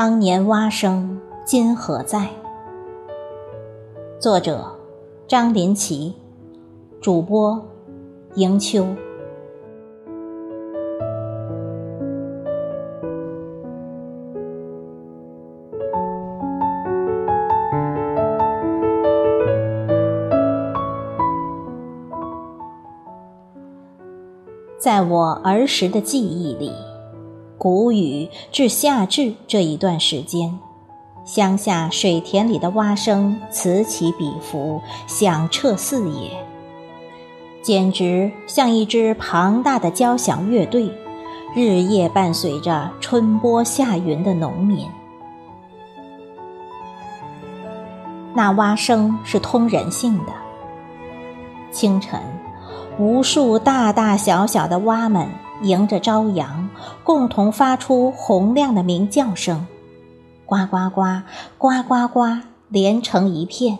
当年蛙声今何在？作者：张林奇，主播：迎秋。在我儿时的记忆里。谷雨至夏至这一段时间，乡下水田里的蛙声此起彼伏，响彻四野，简直像一支庞大的交响乐队，日夜伴随着春播夏耘的农民。那蛙声是通人性的。清晨，无数大大小小的蛙们。迎着朝阳，共同发出洪亮的鸣叫声，呱呱呱，呱呱呱，连成一片，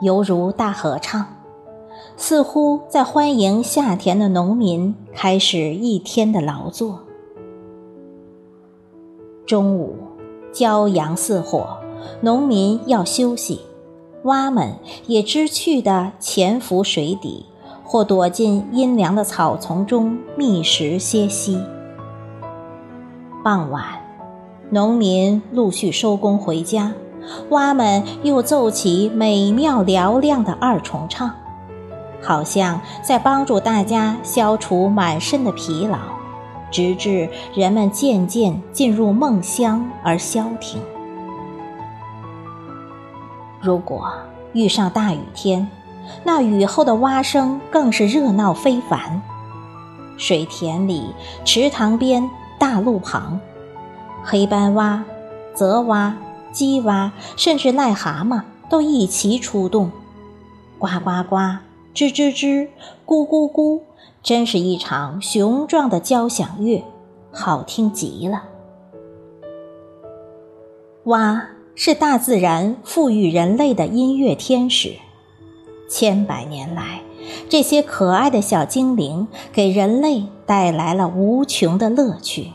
犹如大合唱，似乎在欢迎夏田的农民开始一天的劳作。中午，骄阳似火，农民要休息，蛙们也知趣地潜伏水底。或躲进阴凉的草丛中觅食歇息。傍晚，农民陆续收工回家，蛙们又奏起美妙嘹亮的二重唱，好像在帮助大家消除满身的疲劳，直至人们渐渐进入梦乡而消停。如果遇上大雨天，那雨后的蛙声更是热闹非凡，水田里、池塘边、大路旁，黑斑蛙、泽蛙、鸡蛙，甚至癞蛤蟆都一齐出动，呱呱呱、吱吱吱、咕咕咕，真是一场雄壮的交响乐，好听极了。蛙是大自然赋予人类的音乐天使。千百年来，这些可爱的小精灵给人类带来了无穷的乐趣。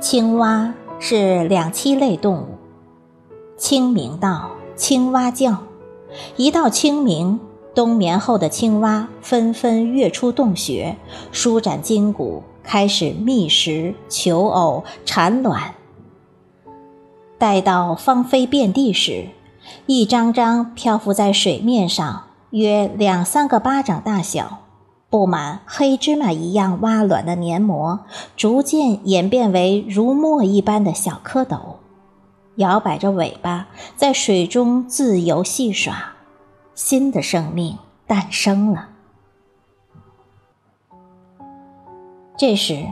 青蛙是两栖类动物，清明到，青蛙叫。一到清明，冬眠后的青蛙纷纷跃出洞穴，舒展筋骨，开始觅食、求偶、产卵。待到芳菲遍地时，一张张漂浮在水面上，约两三个巴掌大小、布满黑芝麻一样蛙卵的黏膜，逐渐演变为如墨一般的小蝌蚪，摇摆着尾巴在水中自由戏耍，新的生命诞生了。这时，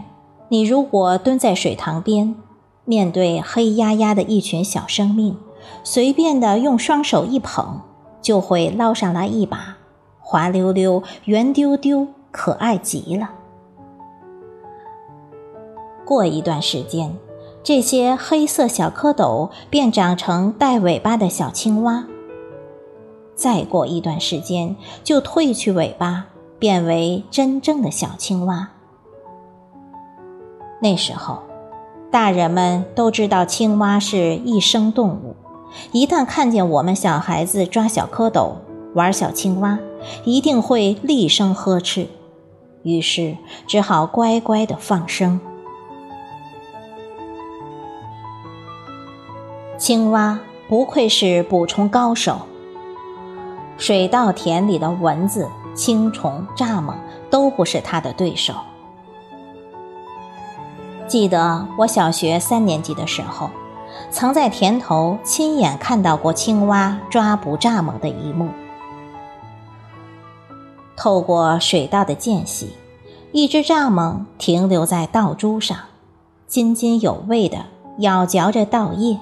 你如果蹲在水塘边。面对黑压压的一群小生命，随便的用双手一捧，就会捞上来一把，滑溜溜、圆丢丢，可爱极了。过一段时间，这些黑色小蝌蚪便长成带尾巴的小青蛙。再过一段时间，就褪去尾巴，变为真正的小青蛙。那时候。大人们都知道青蛙是一生动物，一旦看见我们小孩子抓小蝌蚪、玩小青蛙，一定会厉声呵斥，于是只好乖乖的放生。青蛙不愧是捕虫高手，水稻田里的蚊子、青虫、蚱蜢都不是它的对手。记得我小学三年级的时候，曾在田头亲眼看到过青蛙抓捕蚱蜢的一幕。透过水稻的间隙，一只蚱蜢停留在稻株上，津津有味地咬嚼着稻叶。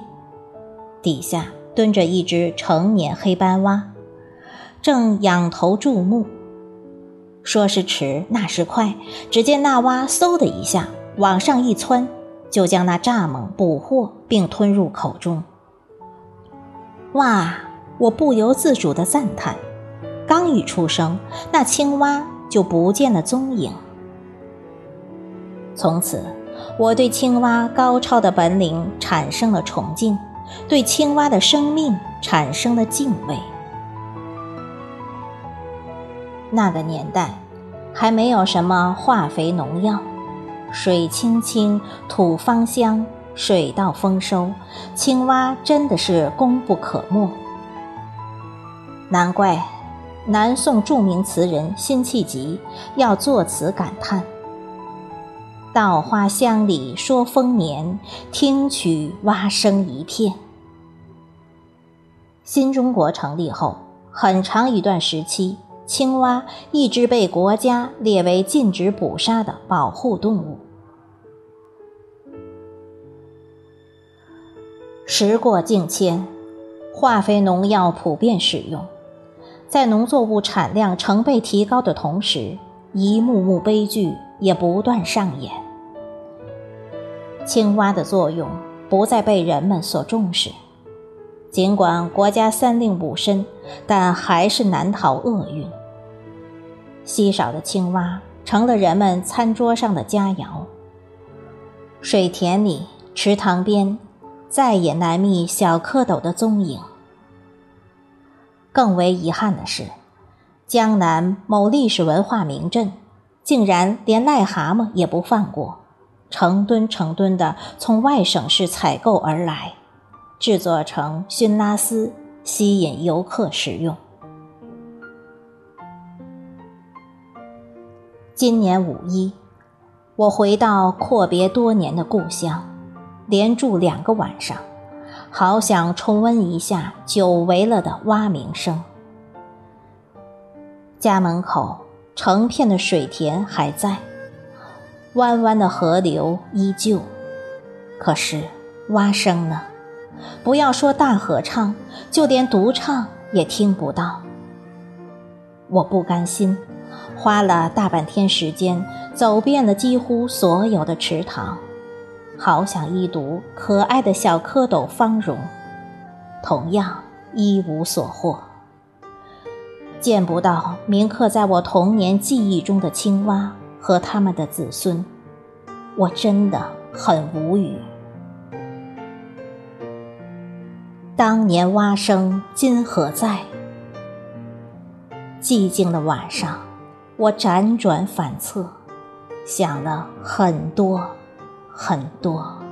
底下蹲着一只成年黑斑蛙，正仰头注目。说时迟，那时快，只见那蛙嗖的一下。往上一窜，就将那蚱蜢捕获并吞入口中。哇！我不由自主地赞叹。刚一出声，那青蛙就不见了踪影，从此，我对青蛙高超的本领产生了崇敬，对青蛙的生命产生了敬畏。那个年代，还没有什么化肥农药，水清清，土芳香，水稻丰收，青蛙真的是功不可没。难怪南宋著名词人辛弃疾要作词感叹：“稻花香里说丰年，听取蛙声一片。”新中国成立后，很长一段时期。青蛙一直被国家列为禁止捕杀的保护动物。时过境迁，化肥农药普遍使用，在农作物产量成倍提高的同时，一幕幕悲剧也不断上演。青蛙的作用不再被人们所重视，尽管国家三令五申。但还是难逃厄运。稀少的青蛙成了人们餐桌上的佳肴。水田里、池塘边，再也难觅小蝌蚪的踪影。更为遗憾的是，江南某历史文化名镇，竟然连癞蛤蟆也不放过，成吨成吨的从外省市采购而来，制作成熏拉丝。吸引游客食用。今年五一，我回到阔别多年的故乡，连住两个晚上，好想重温一下久违了的蛙鸣声。家门口成片的水田还在，弯弯的河流依旧，可是蛙声呢？不要说大合唱，就连独唱也听不到。我不甘心，花了大半天时间，走遍了几乎所有的池塘，好想一睹可爱的小蝌蚪芳容，同样一无所获。见不到铭刻在我童年记忆中的青蛙和他们的子孙，我真的很无语。当年蛙声今何在？寂静的晚上，我辗转反侧，想了很多，很多。